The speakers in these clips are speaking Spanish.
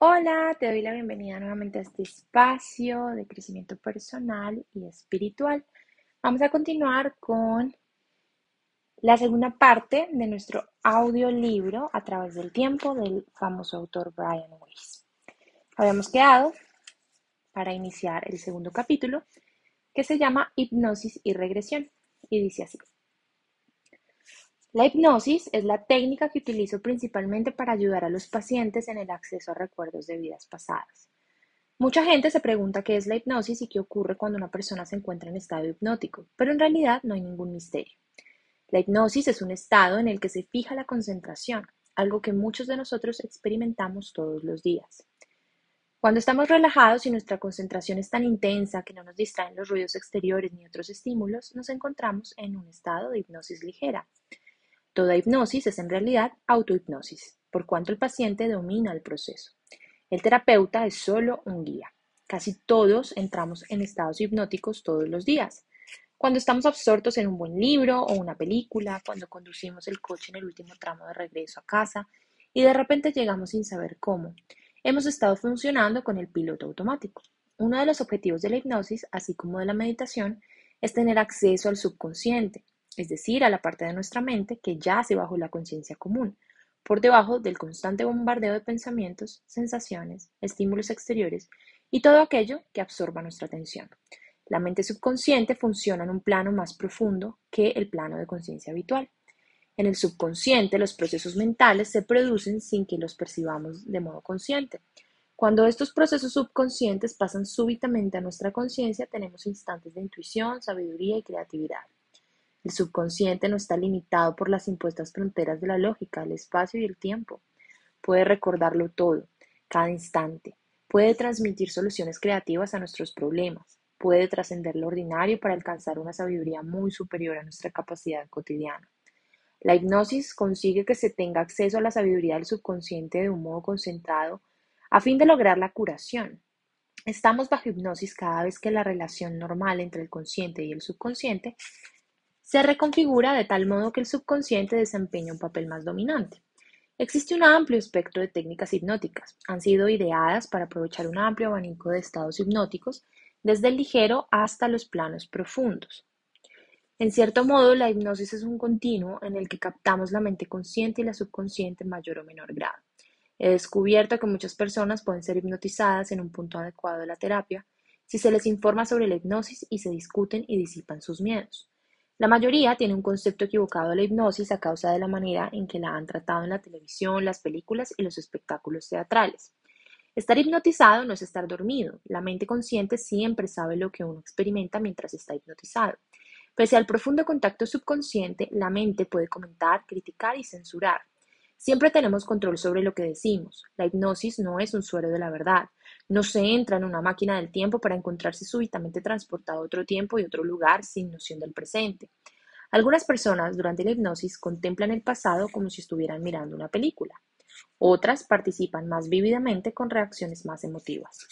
Hola, te doy la bienvenida nuevamente a este espacio de crecimiento personal y espiritual. Vamos a continuar con la segunda parte de nuestro audiolibro a través del tiempo del famoso autor Brian Weiss. Habíamos quedado para iniciar el segundo capítulo que se llama Hipnosis y Regresión y dice así. La hipnosis es la técnica que utilizo principalmente para ayudar a los pacientes en el acceso a recuerdos de vidas pasadas. Mucha gente se pregunta qué es la hipnosis y qué ocurre cuando una persona se encuentra en estado hipnótico, pero en realidad no hay ningún misterio. La hipnosis es un estado en el que se fija la concentración, algo que muchos de nosotros experimentamos todos los días. Cuando estamos relajados y nuestra concentración es tan intensa que no nos distraen los ruidos exteriores ni otros estímulos, nos encontramos en un estado de hipnosis ligera. Toda hipnosis es en realidad autohipnosis, por cuanto el paciente domina el proceso. El terapeuta es solo un guía. Casi todos entramos en estados hipnóticos todos los días. Cuando estamos absortos en un buen libro o una película, cuando conducimos el coche en el último tramo de regreso a casa y de repente llegamos sin saber cómo, hemos estado funcionando con el piloto automático. Uno de los objetivos de la hipnosis, así como de la meditación, es tener acceso al subconsciente, es decir, a la parte de nuestra mente que yace bajo la conciencia común, por debajo del constante bombardeo de pensamientos, sensaciones, estímulos exteriores y todo aquello que absorba nuestra atención. La mente subconsciente funciona en un plano más profundo que el plano de conciencia habitual. En el subconsciente los procesos mentales se producen sin que los percibamos de modo consciente. Cuando estos procesos subconscientes pasan súbitamente a nuestra conciencia, tenemos instantes de intuición, sabiduría y creatividad. El subconsciente no está limitado por las impuestas fronteras de la lógica, el espacio y el tiempo. Puede recordarlo todo, cada instante. Puede transmitir soluciones creativas a nuestros problemas. Puede trascender lo ordinario para alcanzar una sabiduría muy superior a nuestra capacidad cotidiana. La hipnosis consigue que se tenga acceso a la sabiduría del subconsciente de un modo concentrado a fin de lograr la curación. Estamos bajo hipnosis cada vez que la relación normal entre el consciente y el subconsciente se reconfigura de tal modo que el subconsciente desempeña un papel más dominante. Existe un amplio espectro de técnicas hipnóticas. Han sido ideadas para aprovechar un amplio abanico de estados hipnóticos, desde el ligero hasta los planos profundos. En cierto modo, la hipnosis es un continuo en el que captamos la mente consciente y la subconsciente en mayor o menor grado. He descubierto que muchas personas pueden ser hipnotizadas en un punto adecuado de la terapia si se les informa sobre la hipnosis y se discuten y disipan sus miedos. La mayoría tiene un concepto equivocado de la hipnosis a causa de la manera en que la han tratado en la televisión, las películas y los espectáculos teatrales. Estar hipnotizado no es estar dormido. La mente consciente siempre sabe lo que uno experimenta mientras está hipnotizado. Pese al profundo contacto subconsciente, la mente puede comentar, criticar y censurar. Siempre tenemos control sobre lo que decimos. La hipnosis no es un suero de la verdad. No se entra en una máquina del tiempo para encontrarse súbitamente transportado a otro tiempo y otro lugar sin noción del presente. Algunas personas durante la hipnosis contemplan el pasado como si estuvieran mirando una película. Otras participan más vívidamente con reacciones más emotivas.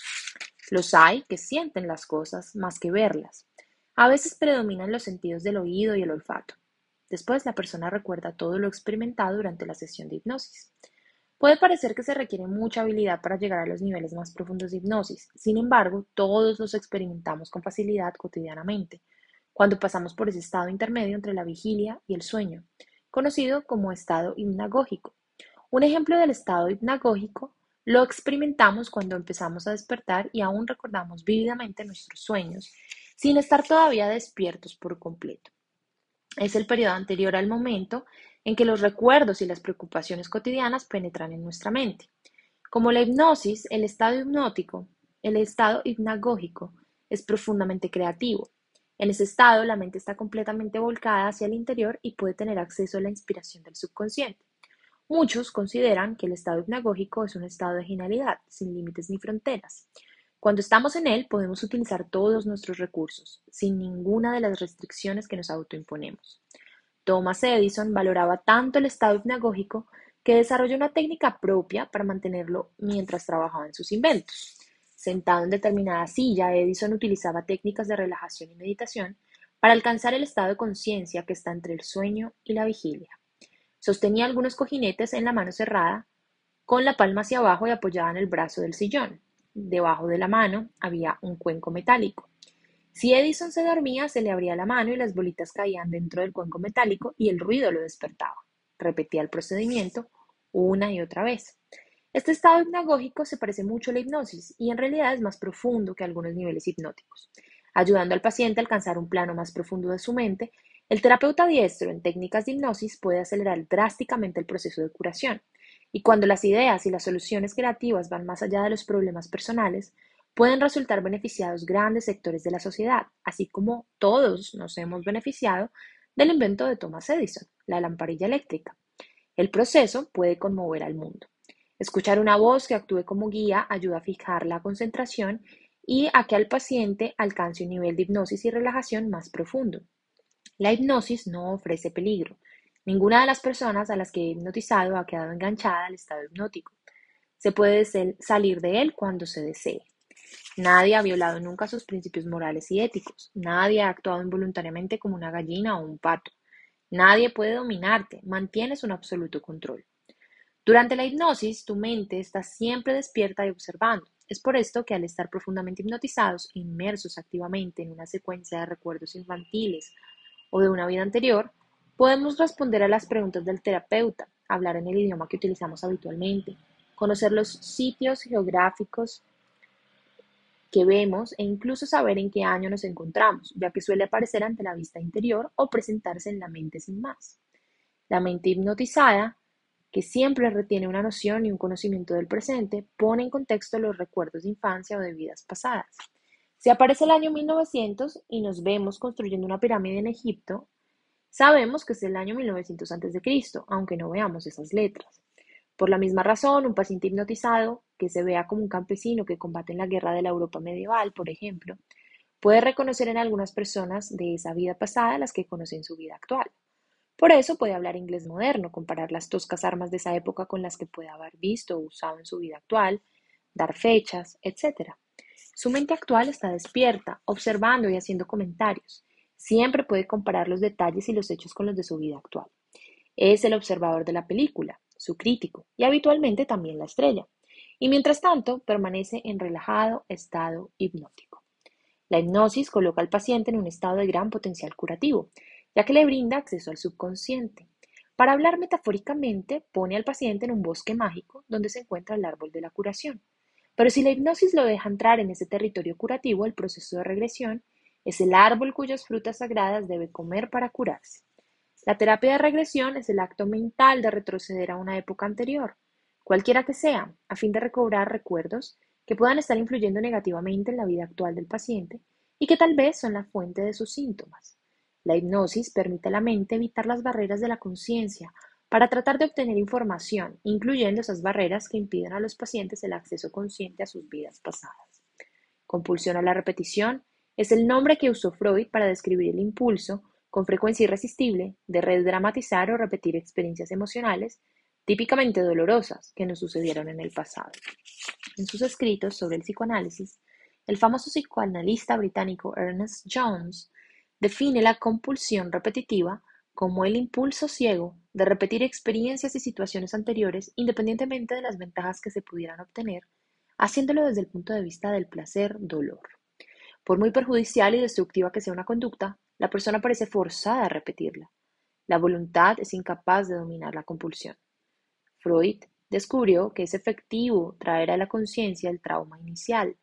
Los hay que sienten las cosas más que verlas. A veces predominan los sentidos del oído y el olfato. Después la persona recuerda todo lo experimentado durante la sesión de hipnosis. Puede parecer que se requiere mucha habilidad para llegar a los niveles más profundos de hipnosis, sin embargo, todos los experimentamos con facilidad cotidianamente, cuando pasamos por ese estado intermedio entre la vigilia y el sueño, conocido como estado hipnagógico. Un ejemplo del estado hipnagógico lo experimentamos cuando empezamos a despertar y aún recordamos vívidamente nuestros sueños, sin estar todavía despiertos por completo. Es el periodo anterior al momento en que los recuerdos y las preocupaciones cotidianas penetran en nuestra mente. Como la hipnosis, el estado hipnótico, el estado hipnagógico, es profundamente creativo. En ese estado, la mente está completamente volcada hacia el interior y puede tener acceso a la inspiración del subconsciente. Muchos consideran que el estado hipnagógico es un estado de genialidad, sin límites ni fronteras. Cuando estamos en él, podemos utilizar todos nuestros recursos, sin ninguna de las restricciones que nos autoimponemos. Thomas Edison valoraba tanto el estado hipnagógico que desarrolló una técnica propia para mantenerlo mientras trabajaba en sus inventos. Sentado en determinada silla, Edison utilizaba técnicas de relajación y meditación para alcanzar el estado de conciencia que está entre el sueño y la vigilia. Sostenía algunos cojinetes en la mano cerrada con la palma hacia abajo y apoyada en el brazo del sillón. Debajo de la mano había un cuenco metálico. Si Edison se dormía, se le abría la mano y las bolitas caían dentro del cuenco metálico y el ruido lo despertaba. Repetía el procedimiento una y otra vez. Este estado hipnagógico se parece mucho a la hipnosis y en realidad es más profundo que algunos niveles hipnóticos. Ayudando al paciente a alcanzar un plano más profundo de su mente, el terapeuta diestro en técnicas de hipnosis puede acelerar drásticamente el proceso de curación. Y cuando las ideas y las soluciones creativas van más allá de los problemas personales, pueden resultar beneficiados grandes sectores de la sociedad, así como todos nos hemos beneficiado del invento de Thomas Edison, la lamparilla eléctrica. El proceso puede conmover al mundo. Escuchar una voz que actúe como guía ayuda a fijar la concentración y a que el paciente alcance un nivel de hipnosis y relajación más profundo. La hipnosis no ofrece peligro. Ninguna de las personas a las que he hipnotizado ha quedado enganchada al estado hipnótico. Se puede salir de él cuando se desee. Nadie ha violado nunca sus principios morales y éticos. Nadie ha actuado involuntariamente como una gallina o un pato. Nadie puede dominarte. Mantienes un absoluto control. Durante la hipnosis, tu mente está siempre despierta y observando. Es por esto que al estar profundamente hipnotizados inmersos activamente en una secuencia de recuerdos infantiles o de una vida anterior, podemos responder a las preguntas del terapeuta, hablar en el idioma que utilizamos habitualmente, conocer los sitios geográficos que vemos e incluso saber en qué año nos encontramos, ya que suele aparecer ante la vista interior o presentarse en la mente sin más. La mente hipnotizada que siempre retiene una noción y un conocimiento del presente, pone en contexto los recuerdos de infancia o de vidas pasadas. Si aparece el año 1900 y nos vemos construyendo una pirámide en Egipto, sabemos que es el año 1900 a.C., aunque no veamos esas letras. Por la misma razón, un paciente hipnotizado, que se vea como un campesino que combate en la guerra de la Europa medieval, por ejemplo, puede reconocer en algunas personas de esa vida pasada las que conoce en su vida actual. Por eso puede hablar inglés moderno, comparar las toscas armas de esa época con las que puede haber visto o usado en su vida actual, dar fechas, etc. Su mente actual está despierta, observando y haciendo comentarios. Siempre puede comparar los detalles y los hechos con los de su vida actual. Es el observador de la película, su crítico, y habitualmente también la estrella. Y mientras tanto, permanece en relajado estado hipnótico. La hipnosis coloca al paciente en un estado de gran potencial curativo, ya que le brinda acceso al subconsciente. Para hablar metafóricamente, pone al paciente en un bosque mágico donde se encuentra el árbol de la curación. Pero si la hipnosis lo deja entrar en ese territorio curativo, el proceso de regresión es el árbol cuyas frutas sagradas debe comer para curarse. La terapia de regresión es el acto mental de retroceder a una época anterior, cualquiera que sea, a fin de recobrar recuerdos que puedan estar influyendo negativamente en la vida actual del paciente y que tal vez son la fuente de sus síntomas. La hipnosis permite a la mente evitar las barreras de la conciencia para tratar de obtener información, incluyendo esas barreras que impiden a los pacientes el acceso consciente a sus vidas pasadas. Compulsión a la repetición es el nombre que usó Freud para describir el impulso, con frecuencia irresistible, de redramatizar o repetir experiencias emocionales típicamente dolorosas que nos sucedieron en el pasado. En sus escritos sobre el psicoanálisis, el famoso psicoanalista británico Ernest Jones Define la compulsión repetitiva como el impulso ciego de repetir experiencias y situaciones anteriores independientemente de las ventajas que se pudieran obtener, haciéndolo desde el punto de vista del placer-dolor. Por muy perjudicial y destructiva que sea una conducta, la persona parece forzada a repetirla. La voluntad es incapaz de dominar la compulsión. Freud descubrió que es efectivo traer a la conciencia el trauma inicial,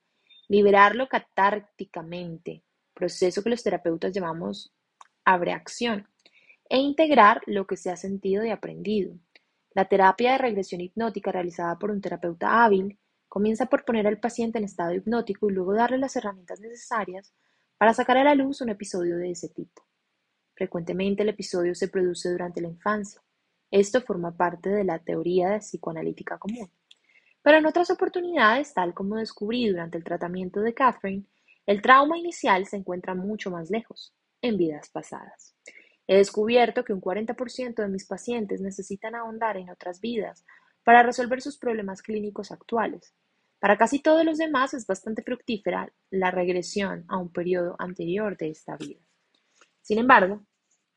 liberarlo catárticamente proceso que los terapeutas llamamos abreacción, e integrar lo que se ha sentido y aprendido. La terapia de regresión hipnótica realizada por un terapeuta hábil comienza por poner al paciente en estado hipnótico y luego darle las herramientas necesarias para sacar a la luz un episodio de ese tipo. Frecuentemente el episodio se produce durante la infancia. Esto forma parte de la teoría de psicoanalítica común. Pero en otras oportunidades, tal como descubrí durante el tratamiento de Catherine, el trauma inicial se encuentra mucho más lejos, en vidas pasadas. He descubierto que un 40% de mis pacientes necesitan ahondar en otras vidas para resolver sus problemas clínicos actuales. Para casi todos los demás es bastante fructífera la regresión a un periodo anterior de esta vida. Sin embargo,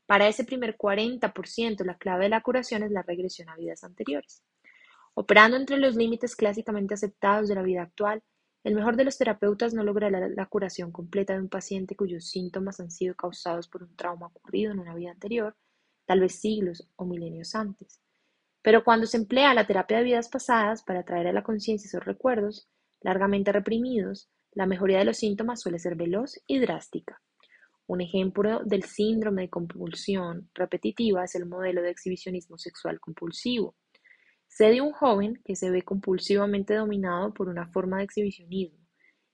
para ese primer 40% la clave de la curación es la regresión a vidas anteriores. Operando entre los límites clásicamente aceptados de la vida actual, el mejor de los terapeutas no logrará la curación completa de un paciente cuyos síntomas han sido causados por un trauma ocurrido en una vida anterior, tal vez siglos o milenios antes. Pero cuando se emplea la terapia de vidas pasadas para traer a la conciencia esos recuerdos, largamente reprimidos, la mejoría de los síntomas suele ser veloz y drástica. Un ejemplo del síndrome de compulsión repetitiva es el modelo de exhibicionismo sexual compulsivo. Sé de un joven que se ve compulsivamente dominado por una forma de exhibicionismo,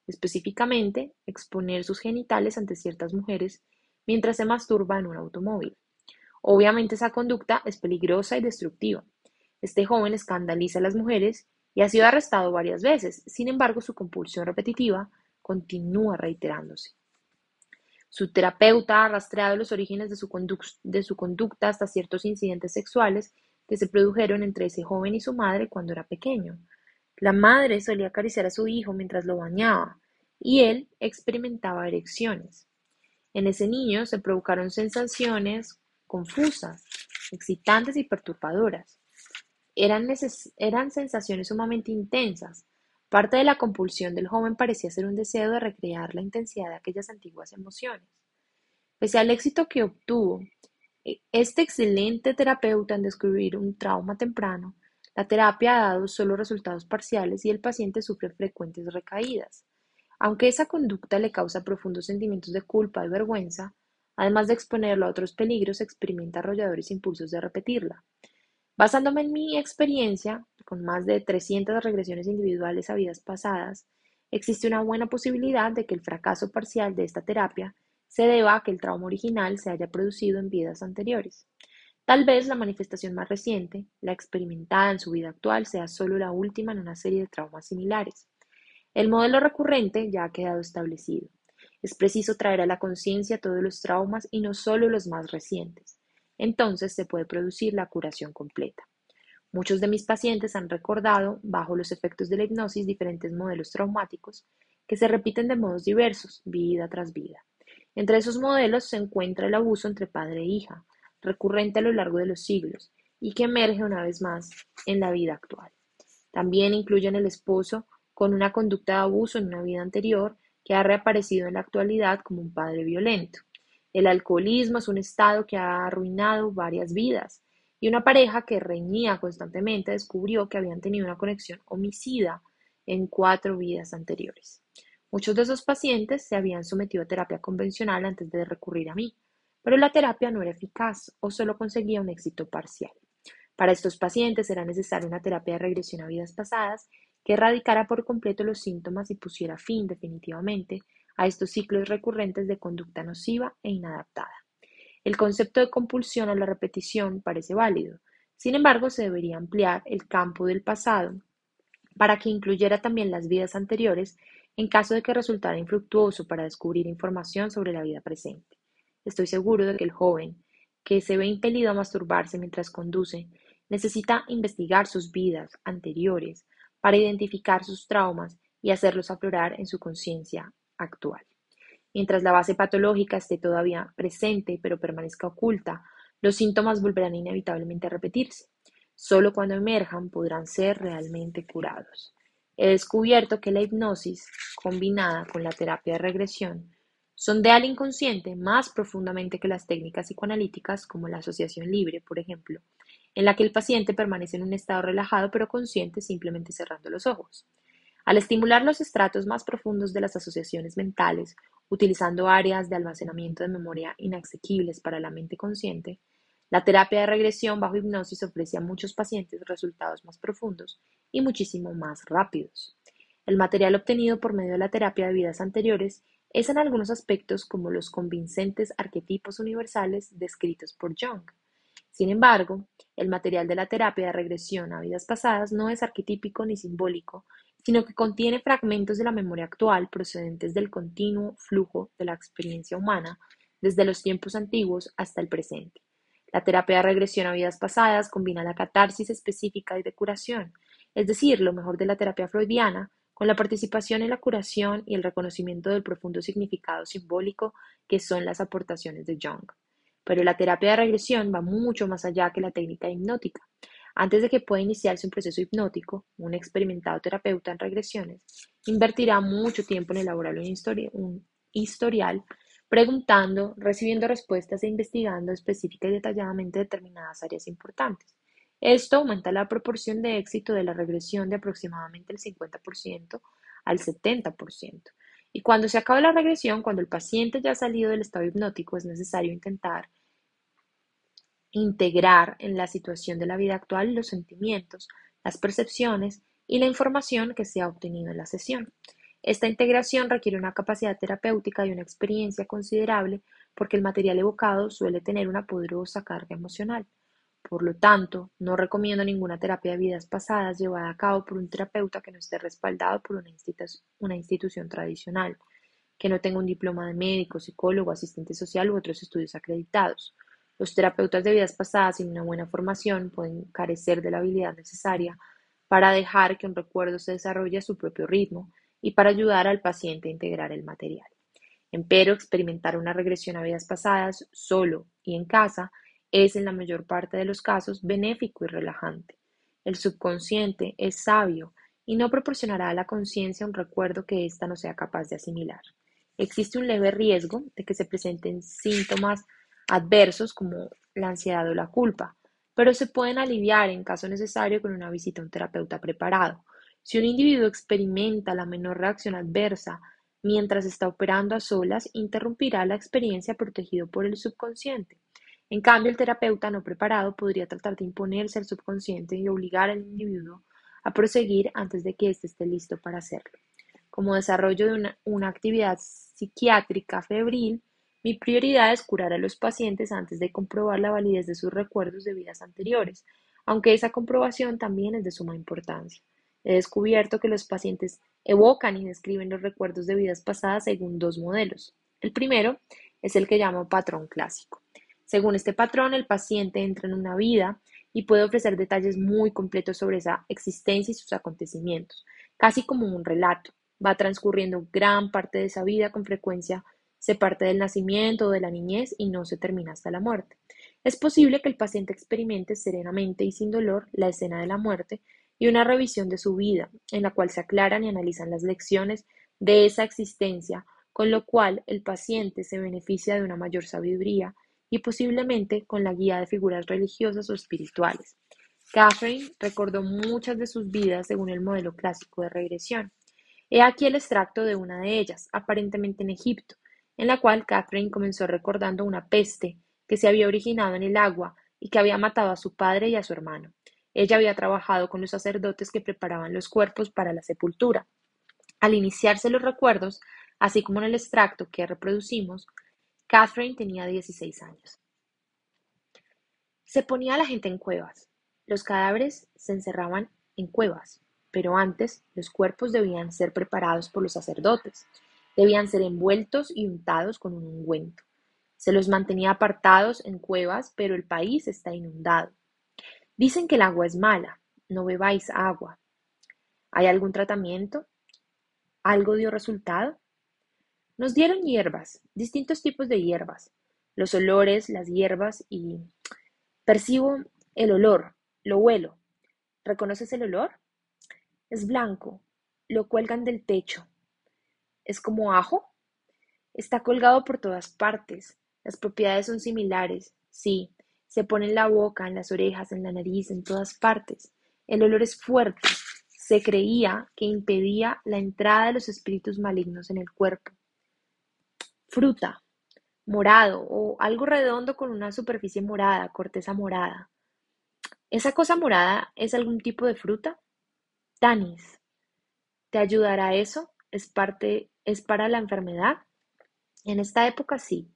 específicamente exponer sus genitales ante ciertas mujeres mientras se masturba en un automóvil. Obviamente esa conducta es peligrosa y destructiva. Este joven escandaliza a las mujeres y ha sido arrestado varias veces, sin embargo su compulsión repetitiva continúa reiterándose. Su terapeuta ha rastreado los orígenes de su, conducta hasta ciertos incidentes sexuales que se produjeron entre ese joven y su madre cuando era pequeño. La madre solía acariciar a su hijo mientras lo bañaba y él experimentaba erecciones. En ese niño se provocaron sensaciones confusas, excitantes y perturbadoras. Eran, eran sensaciones sumamente intensas, Parte de la compulsión del joven parecía ser un deseo de recrear la intensidad de aquellas antiguas emociones. Pese al éxito que obtuvo e, este excelente terapeuta en descubrir un trauma temprano, la terapia ha dado solo resultados parciales y el paciente sufre frecuentes recaídas. Aunque esa conducta le causa profundos sentimientos de culpa y vergüenza, además de exponerlo a otros peligros, experimenta arrolladores impulsos de repetirla. Basándome en mi experiencia, con más de 300 regresiones individuales a vidas pasadas, existe una buena posibilidad de que el fracaso parcial de esta terapia se deba a que el trauma original se haya producido en vidas anteriores. Tal vez la manifestación más reciente, la experimentada en su vida actual, sea solo la última en una serie de traumas similares. El modelo recurrente ya ha quedado establecido. Es preciso traer a la conciencia todos los traumas y no solo los más recientes entonces se puede producir la curación completa. Muchos de mis pacientes han recordado, bajo los efectos de la hipnosis, diferentes modelos traumáticos que se repiten de modos diversos, vida tras vida. Entre esos modelos se encuentra el abuso entre padre e hija, recurrente a lo largo de los siglos y que emerge una vez más en la vida actual. También incluyen el esposo con una conducta de abuso en una vida anterior que ha reaparecido en la actualidad como un padre violento. El alcoholismo es un estado que ha arruinado varias vidas y una pareja que reñía constantemente descubrió que habían tenido una conexión homicida en cuatro vidas anteriores. Muchos de esos pacientes se habían sometido a terapia convencional antes de recurrir a mí, pero la terapia no era eficaz o solo conseguía un éxito parcial. Para estos pacientes era necesaria una terapia de regresión a vidas pasadas que erradicara por completo los síntomas y pusiera fin definitivamente a estos ciclos recurrentes de conducta nociva e inadaptada. El concepto de compulsión a la repetición parece válido, sin embargo se debería ampliar el campo del pasado para que incluyera también las vidas anteriores en caso de que resultara infructuoso para descubrir información sobre la vida presente. Estoy seguro de que el joven, que se ve impelido a masturbarse mientras conduce, necesita investigar sus vidas anteriores para identificar sus traumas y hacerlos aflorar en su conciencia actual. Mientras la base patológica esté todavía presente pero permanezca oculta, los síntomas volverán inevitablemente a repetirse. Solo cuando emerjan podrán ser realmente curados. He descubierto que la hipnosis, combinada con la terapia de regresión, sondea al inconsciente más profundamente que las técnicas psicoanalíticas como la asociación libre, por ejemplo, en la que el paciente permanece en un estado relajado pero consciente simplemente cerrando los ojos. Al estimular los estratos más profundos de las asociaciones mentales, utilizando áreas de almacenamiento de memoria inaccesibles para la mente consciente, la terapia de regresión bajo hipnosis ofrece a muchos pacientes resultados más profundos y muchísimo más rápidos. El material obtenido por medio de la terapia de vidas anteriores es en algunos aspectos como los convincentes arquetipos universales descritos por Jung. Sin embargo, el material de la terapia de regresión a vidas pasadas no es arquetípico ni simbólico, sino que contiene fragmentos de la memoria actual procedentes del continuo flujo de la experiencia humana desde los tiempos antiguos hasta el presente. La terapia de regresión a vidas pasadas combina la catarsis específica y de curación, es decir, lo mejor de la terapia freudiana, con la participación en la curación y el reconocimiento del profundo significado simbólico que son las aportaciones de Jung. Pero la terapia de regresión va mucho más allá que la técnica hipnótica. Antes de que pueda iniciarse un proceso hipnótico, un experimentado terapeuta en regresiones invertirá mucho tiempo en elaborar un, historial, preguntando, recibiendo respuestas e investigando específica y detalladamente determinadas áreas importantes. Esto aumenta la proporción de éxito de la regresión de aproximadamente el 50% al 70%. Y cuando se acaba la regresión, cuando el paciente ya ha salido del estado hipnótico, es necesario intentar integrar en la situación de la vida actual los sentimientos, las percepciones y la información que se ha obtenido en la sesión. Esta integración requiere una capacidad terapéutica y una experiencia considerable porque el material evocado suele tener una poderosa carga emocional. Por lo tanto, no recomiendo ninguna terapia de vidas pasadas llevada a cabo por un terapeuta que no esté respaldado por una, una institución tradicional, que no tenga un diploma de médico, psicólogo, asistente social u otros estudios acreditados. Los terapeutas de vidas pasadas sin una buena formación pueden carecer de la habilidad necesaria para dejar que un recuerdo se desarrolle a su propio ritmo y para ayudar al paciente a integrar el material. Empero, experimentar una regresión a vidas pasadas solo y en casa es en la mayor parte de los casos benéfico y relajante. El subconsciente es sabio y no proporcionará a la conciencia un recuerdo que ésta no sea capaz de asimilar. Existe un leve riesgo de que se presenten síntomas adversos como la ansiedad o la culpa, pero se pueden aliviar en caso necesario con una visita a un terapeuta preparado. Si un individuo experimenta la menor reacción adversa mientras está operando a solas, interrumpirá la experiencia protegido por el subconsciente. En cambio, el terapeuta no preparado podría tratar de imponerse al subconsciente y obligar al individuo a proseguir antes de que éste esté listo para hacerlo. Como desarrollo de una, una actividad psiquiátrica febril, mi prioridad es curar a los pacientes antes de comprobar la validez de sus recuerdos de vidas anteriores, aunque esa comprobación también es de suma importancia. He descubierto que los pacientes evocan y describen los recuerdos de vidas pasadas según dos modelos. El primero es el que llamo patrón clásico. Según este patrón, el paciente entra en una vida y puede ofrecer detalles muy completos sobre esa existencia y sus acontecimientos, casi como un relato. Va transcurriendo gran parte de esa vida con frecuencia se parte del nacimiento o de la niñez y no se termina hasta la muerte. Es posible que el paciente experimente serenamente y sin dolor la escena de la muerte y una revisión de su vida, en la cual se aclaran y analizan las lecciones de esa existencia, con lo cual el paciente se beneficia de una mayor sabiduría y posiblemente con la guía de figuras religiosas o espirituales. Catherine recordó muchas de sus vidas según el modelo clásico de regresión. He aquí el extracto de una de ellas, aparentemente en Egipto, en la cual Catherine comenzó recordando una peste que se había originado en el agua y que había matado a su padre y a su hermano. Ella había trabajado con los sacerdotes que preparaban los cuerpos para la sepultura. Al iniciarse los recuerdos, así como en el extracto que reproducimos, Catherine tenía 16 años. Se ponía la gente en cuevas. Los cadáveres se encerraban en cuevas, pero antes los cuerpos debían ser preparados por los sacerdotes. Debían ser envueltos y untados con un ungüento. Se los mantenía apartados en cuevas, pero el país está inundado. Dicen que el agua es mala. No bebáis agua. ¿Hay algún tratamiento? ¿Algo dio resultado? Nos dieron hierbas, distintos tipos de hierbas, los olores, las hierbas y percibo el olor, lo huelo. ¿Reconoces el olor? Es blanco, lo cuelgan del techo, ¿Es como ajo? Está colgado por todas partes. Las propiedades son similares. Sí, se pone en la boca, en las orejas, en la nariz, en todas partes. El olor es fuerte. Se creía que impedía la entrada de los espíritus malignos en el cuerpo. Fruta, morado o algo redondo con una superficie morada, corteza morada. ¿Esa cosa morada es algún tipo de fruta? Tanis. ¿Te ayudará eso? ¿Es parte ¿Es para la enfermedad? En esta época sí.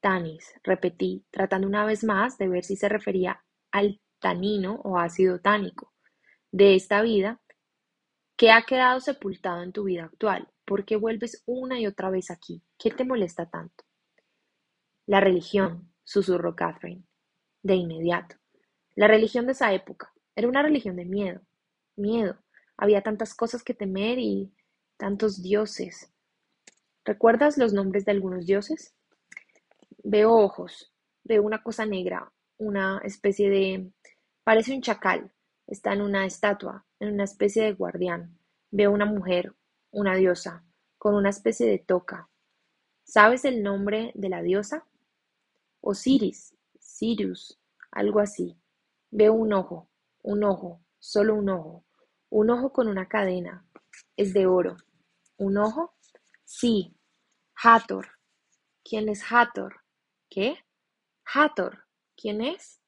Tanis, repetí, tratando una vez más de ver si se refería al tanino o ácido tánico de esta vida que ha quedado sepultado en tu vida actual. ¿Por qué vuelves una y otra vez aquí? ¿Qué te molesta tanto? La religión, susurró Catherine, de inmediato. La religión de esa época era una religión de miedo. Miedo. Había tantas cosas que temer y Tantos dioses. ¿Recuerdas los nombres de algunos dioses? Veo ojos, veo una cosa negra, una especie de Parece un chacal. Está en una estatua, en una especie de guardián. Veo una mujer, una diosa, con una especie de toca. ¿Sabes el nombre de la diosa? Osiris, Sirius, algo así. Veo un ojo, un ojo, solo un ojo. Un ojo con una cadena. Es de oro. ¿Un ojo? Sí. Hathor. ¿Quién es Hathor? ¿Qué? Hathor. ¿Quién es?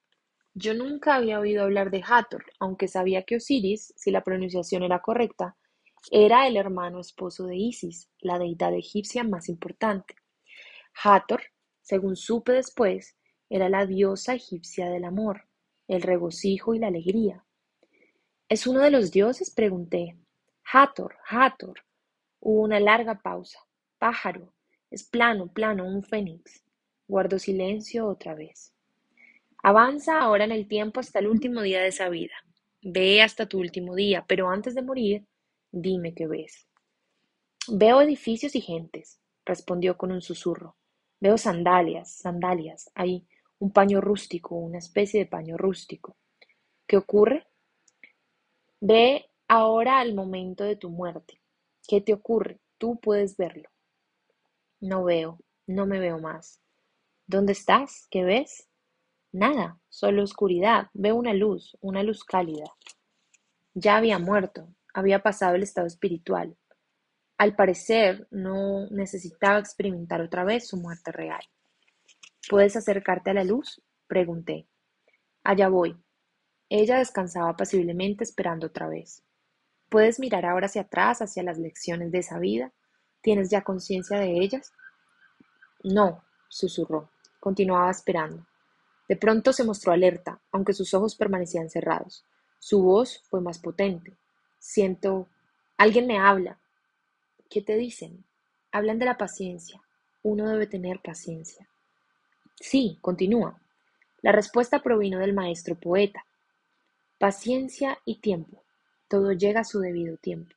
Yo nunca había oído hablar de Hathor, aunque sabía que Osiris, si la pronunciación era correcta, era el hermano esposo de Isis, la deidad egipcia más importante. Hathor, según supe después, era la diosa egipcia del amor, el regocijo y la alegría. ¿Es uno de los dioses? pregunté. Hathor, Hathor. Hubo una larga pausa. Pájaro. Es plano, plano, un fénix. Guardo silencio otra vez. Avanza ahora en el tiempo hasta el último día de esa vida. Ve hasta tu último día, pero antes de morir, dime qué ves. Veo edificios y gentes, respondió con un susurro. Veo sandalias, sandalias, hay un paño rústico, una especie de paño rústico. ¿Qué ocurre? Ve ahora al momento de tu muerte. ¿Qué te ocurre? Tú puedes verlo. No veo, no me veo más. ¿Dónde estás? ¿Qué ves? Nada, solo oscuridad. Veo una luz, una luz cálida. Ya había muerto, había pasado el estado espiritual. Al parecer, no necesitaba experimentar otra vez su muerte real. ¿Puedes acercarte a la luz? Pregunté. Allá voy. Ella descansaba pasiblemente esperando otra vez. ¿Puedes mirar ahora hacia atrás, hacia las lecciones de esa vida? ¿Tienes ya conciencia de ellas? No, susurró. Continuaba esperando. De pronto se mostró alerta, aunque sus ojos permanecían cerrados. Su voz fue más potente. Siento... Alguien me habla. ¿Qué te dicen? Hablan de la paciencia. Uno debe tener paciencia. Sí, continúa. La respuesta provino del maestro poeta. Paciencia y tiempo. Todo llega a su debido tiempo.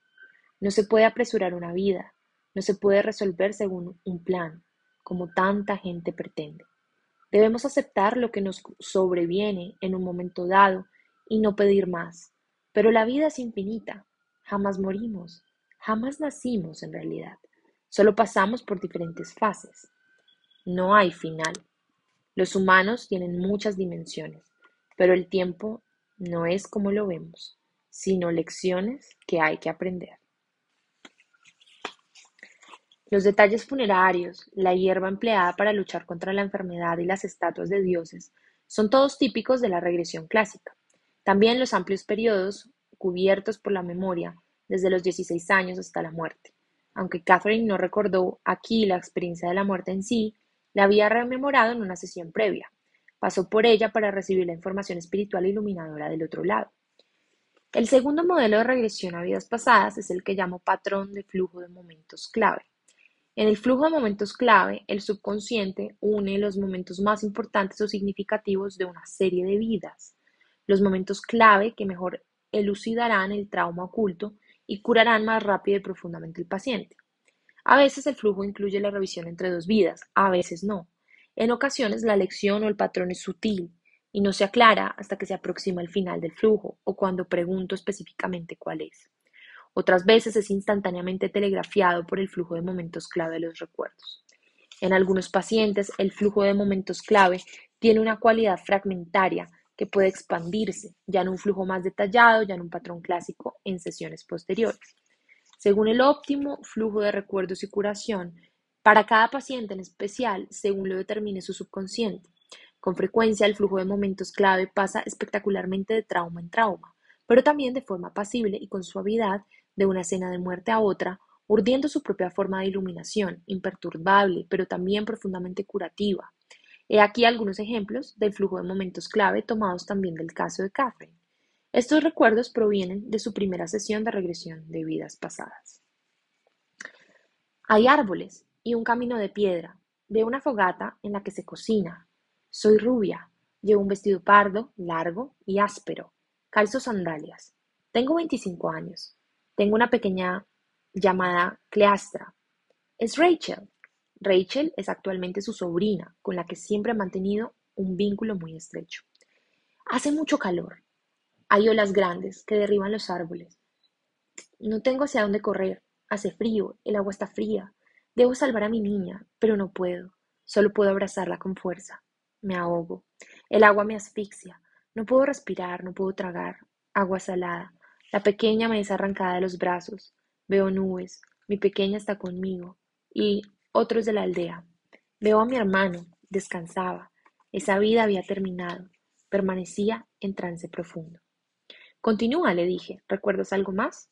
No se puede apresurar una vida, no se puede resolver según un plan, como tanta gente pretende. Debemos aceptar lo que nos sobreviene en un momento dado y no pedir más. Pero la vida es infinita. Jamás morimos, jamás nacimos en realidad. Solo pasamos por diferentes fases. No hay final. Los humanos tienen muchas dimensiones, pero el tiempo no es como lo vemos, sino lecciones que hay que aprender. Los detalles funerarios, la hierba empleada para luchar contra la enfermedad y las estatuas de dioses son todos típicos de la regresión clásica. También los amplios periodos cubiertos por la memoria desde los 16 años hasta la muerte. Aunque Catherine no recordó aquí la experiencia de la muerte en sí, la había rememorado en una sesión previa, Pasó por ella para recibir la información espiritual iluminadora del otro lado. El segundo modelo de regresión a vidas pasadas es el que llamo patrón de flujo de momentos clave. En el flujo de momentos clave, el subconsciente une los momentos más importantes o significativos de una serie de vidas, los momentos clave que mejor elucidarán el trauma oculto y curarán más rápido y profundamente el paciente. A veces el flujo incluye la revisión entre dos vidas, a veces no. En ocasiones la lección o el patrón es sutil y no se aclara hasta que se aproxima el final del flujo o cuando pregunto específicamente cuál es. Otras veces es instantáneamente telegrafiado por el flujo de momentos clave de los recuerdos. En algunos pacientes, el flujo de momentos clave tiene una cualidad fragmentaria que puede expandirse, ya en un flujo más detallado, ya en un patrón clásico en sesiones posteriores. Según el óptimo flujo de recuerdos y curación, para cada paciente en especial, según lo determine su subconsciente. Con frecuencia, el flujo de momentos clave pasa espectacularmente de trauma en trauma, pero también de forma pasible y con suavidad de una escena de muerte a otra, urdiendo su propia forma de iluminación, imperturbable, pero también profundamente curativa. He aquí algunos ejemplos del flujo de momentos clave tomados también del caso de Catherine. Estos recuerdos provienen de su primera sesión de regresión de vidas pasadas. Hay árboles, y un camino de piedra. Veo una fogata en la que se cocina. Soy rubia. Llevo un vestido pardo, largo y áspero. Calzo sandalias. Tengo 25 años. Tengo una pequeña llamada Cleastra. Es Rachel. Rachel es actualmente su sobrina, con la que siempre ha mantenido un vínculo muy estrecho. Hace mucho calor. Hay olas grandes que derriban los árboles. No tengo hacia dónde correr. Hace frío, el agua está fría. Debo salvar a mi niña, pero no puedo. Solo puedo abrazarla con fuerza. Me ahogo. El agua me asfixia. No puedo respirar, no puedo tragar. Agua salada. La pequeña me es arrancada de los brazos. Veo nubes. Mi pequeña está conmigo. Y otros de la aldea. Veo a mi hermano. Descansaba. Esa vida había terminado. Permanecía en trance profundo. Continúa, le dije. ¿Recuerdas algo más?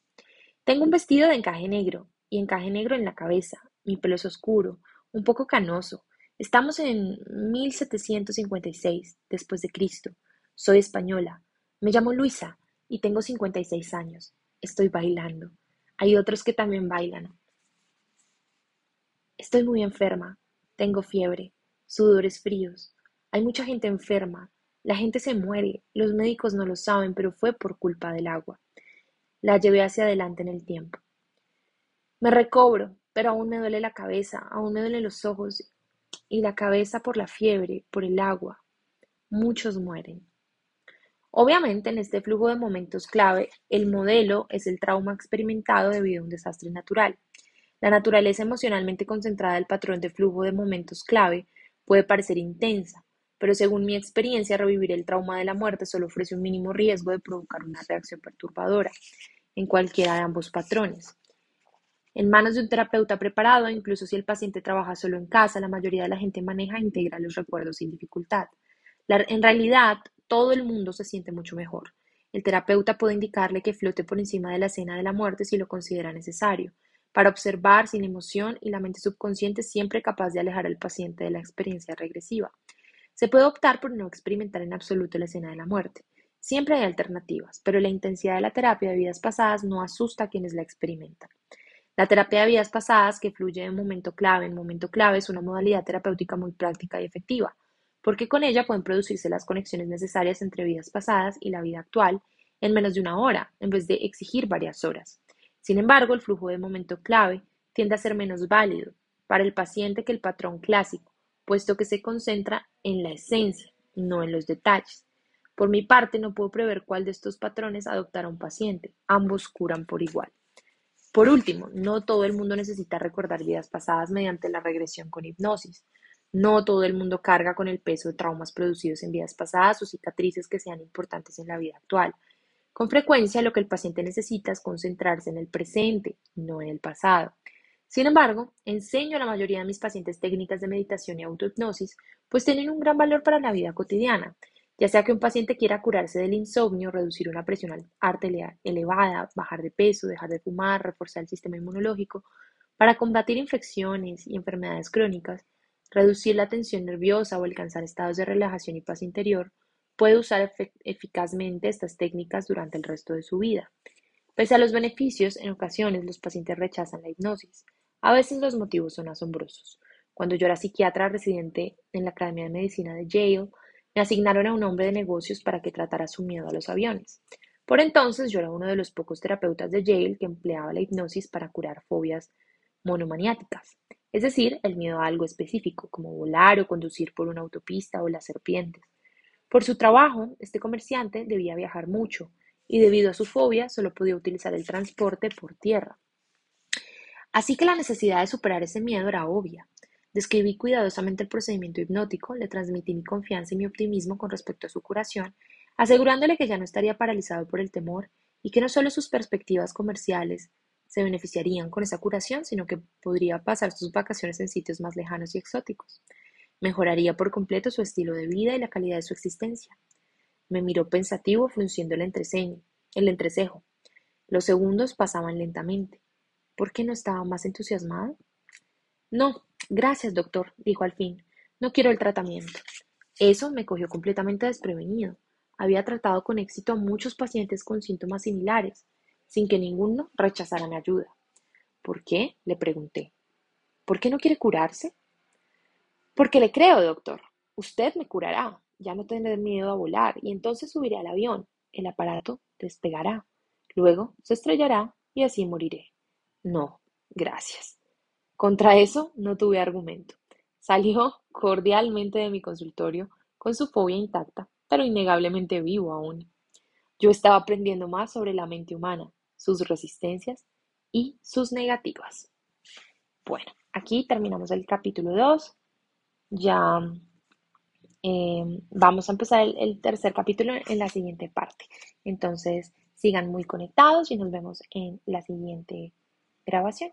Tengo un vestido de encaje negro y encaje negro en la cabeza. Mi pelo es oscuro, un poco canoso. Estamos en 1756 después de Cristo. Soy española. Me llamo Luisa y tengo 56 años. Estoy bailando. Hay otros que también bailan. Estoy muy enferma. Tengo fiebre, sudores fríos. Hay mucha gente enferma. La gente se muere. Los médicos no lo saben, pero fue por culpa del agua. La llevé hacia adelante en el tiempo. Me recobro, pero aún me duele la cabeza, aún me duelen los ojos y la cabeza por la fiebre, por el agua. Muchos mueren. Obviamente, en este flujo de momentos clave, el modelo es el trauma experimentado debido a un desastre natural. La naturaleza emocionalmente concentrada del patrón de flujo de momentos clave puede parecer intensa, pero según mi experiencia, revivir el trauma de la muerte solo ofrece un mínimo riesgo de provocar una reacción perturbadora en cualquiera de ambos patrones. En manos de un terapeuta preparado, incluso si el paciente trabaja solo en casa, la mayoría de la gente maneja e integra los recuerdos sin dificultad. en realidad, todo el mundo se siente mucho mejor. El terapeuta puede indicarle que flote por encima de la escena de la muerte si lo considera necesario, para observar sin emoción y la mente subconsciente siempre capaz de alejar al paciente de la experiencia regresiva. Se puede optar por no experimentar en absoluto la escena de la muerte. Siempre hay alternativas, pero la intensidad de la terapia de vidas pasadas no asusta a quienes la experimentan. La terapia de vidas pasadas, que fluye de momento clave en momento clave, es una modalidad terapéutica muy práctica y efectiva, porque con ella pueden producirse las conexiones necesarias entre vidas pasadas y la vida actual en menos de una hora, en vez de exigir varias horas. Sin embargo, el flujo de momento clave tiende a ser menos válido para el paciente que el patrón clásico, puesto que se concentra en la esencia, no en los detalles. Por mi parte, no puedo prever cuál de estos patrones adoptará un paciente. Ambos curan por igual. Por último, no todo el mundo necesita recordar vidas pasadas mediante la regresión con hipnosis. No todo el mundo carga con el peso de traumas producidos en vidas pasadas o cicatrices que sean importantes en la vida actual. Con frecuencia, lo que el paciente necesita es concentrarse en el presente, no en el pasado. Sin embargo, enseño a la mayoría de mis pacientes técnicas de meditación y autohipnosis, pues tienen un gran valor para la vida cotidiana, ya sea que un paciente quiera curarse del insomnio, reducir una presión arterial elevada, bajar de peso, dejar de fumar, reforzar el sistema inmunológico, para combatir infecciones y enfermedades crónicas, reducir la tensión nerviosa o alcanzar estados de relajación y paz interior, puede usar eficazmente estas técnicas durante el resto de su vida. Pese a los beneficios, en ocasiones los pacientes rechazan la hipnosis, a veces los motivos son asombrosos. Cuando yo era psiquiatra residente en la Academia de Medicina de Yale, me asignaron a un hombre de negocios para que tratara su miedo a los aviones. Por entonces yo era uno de los pocos terapeutas de Yale que empleaba la hipnosis para curar fobias monomaniáticas, es decir, el miedo a algo específico, como volar o conducir por una autopista o las serpientes. Por su trabajo, este comerciante debía viajar mucho y debido a su fobia solo podía utilizar el transporte por tierra. Así que la necesidad de superar ese miedo era obvia. Describí cuidadosamente el procedimiento hipnótico, le transmití mi confianza y mi optimismo con respecto a su curación, asegurándole que ya no estaría paralizado por el temor y que no solo sus perspectivas comerciales se beneficiarían con esa curación, sino que podría pasar sus vacaciones en sitios más lejanos y exóticos. Mejoraría por completo su estilo de vida y la calidad de su existencia. Me miró pensativo, frunciendo el el entrecejo. Los segundos pasaban lentamente. ¿Por qué no estaba más entusiasmado? No, gracias, doctor, dijo al fin. No quiero el tratamiento. Eso me cogió completamente desprevenido. Había tratado con éxito a muchos pacientes con síntomas similares, sin que ninguno rechazara mi ayuda. ¿Por qué? le pregunté. ¿Por qué no quiere curarse? Porque le creo, doctor. Usted me curará. Ya no tendré miedo a volar y entonces subiré al avión. El aparato despegará. Luego se estrellará y así moriré. No, gracias. Contra eso no tuve argumento. Salió cordialmente de mi consultorio con su fobia intacta, pero innegablemente vivo aún. yo estaba aprendiendo más sobre la mente humana, sus resistencias y sus negativas. Bueno, aquí terminamos el capítulo 2. Ya em, vamos a empezar el tercer capítulo en la siguiente parte. Entonces, sigan muy conectados y nos vemos en la siguiente grabación.